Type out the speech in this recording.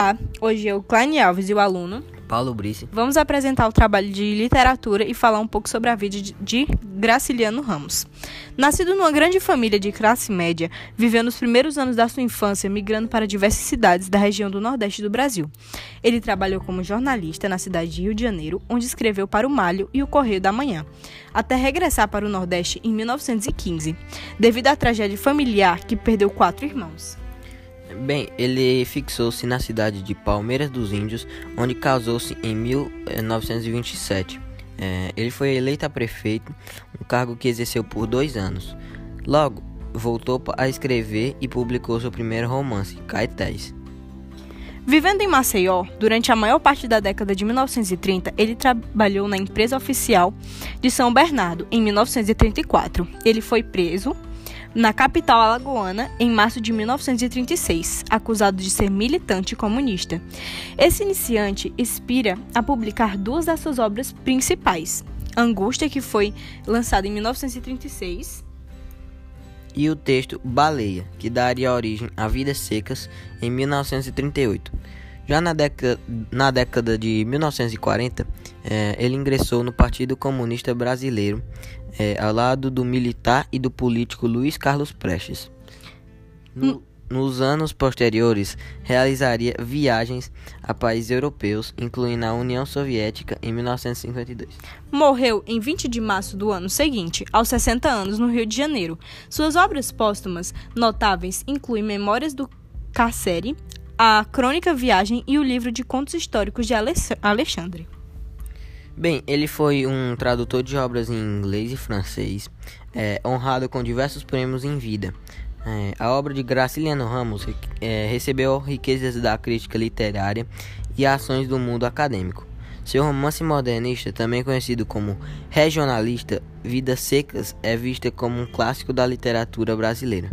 Olá, hoje eu, Kleine Alves e o aluno Paulo Brice. Vamos apresentar o trabalho de literatura e falar um pouco sobre a vida de Graciliano Ramos. Nascido numa grande família de classe média, viveu nos primeiros anos da sua infância migrando para diversas cidades da região do Nordeste do Brasil. Ele trabalhou como jornalista na cidade de Rio de Janeiro, onde escreveu para o Malho e o Correio da Manhã, até regressar para o Nordeste em 1915, devido à tragédia familiar que perdeu quatro irmãos. Bem, ele fixou-se na cidade de Palmeiras dos Índios, onde casou-se em 1927. É, ele foi eleito a prefeito, um cargo que exerceu por dois anos. Logo, voltou a escrever e publicou seu primeiro romance, Caetés. Vivendo em Maceió, durante a maior parte da década de 1930, ele trabalhou na empresa oficial de São Bernardo em 1934. Ele foi preso na capital alagoana em março de 1936, acusado de ser militante comunista. Esse iniciante inspira a publicar duas das suas obras principais: Angústia, que foi lançada em 1936, e o texto Baleia, que daria origem a Vidas Secas em 1938. Já na década, na década de 1940, é, ele ingressou no Partido Comunista Brasileiro, é, ao lado do militar e do político Luiz Carlos Prestes. No, hum. nos anos posteriores, realizaria viagens a países europeus, incluindo a União Soviética, em 1952. Morreu em 20 de março do ano seguinte, aos 60 anos, no Rio de Janeiro. Suas obras póstumas notáveis incluem Memórias do Carcere, a Crônica Viagem e o livro de contos históricos de Alexandre. Bem, ele foi um tradutor de obras em inglês e francês, é, honrado com diversos prêmios em vida. É, a obra de Graciliano Ramos é, recebeu riquezas da crítica literária e ações do mundo acadêmico. Seu romance modernista, também conhecido como regionalista, Vidas Secas, é vista como um clássico da literatura brasileira.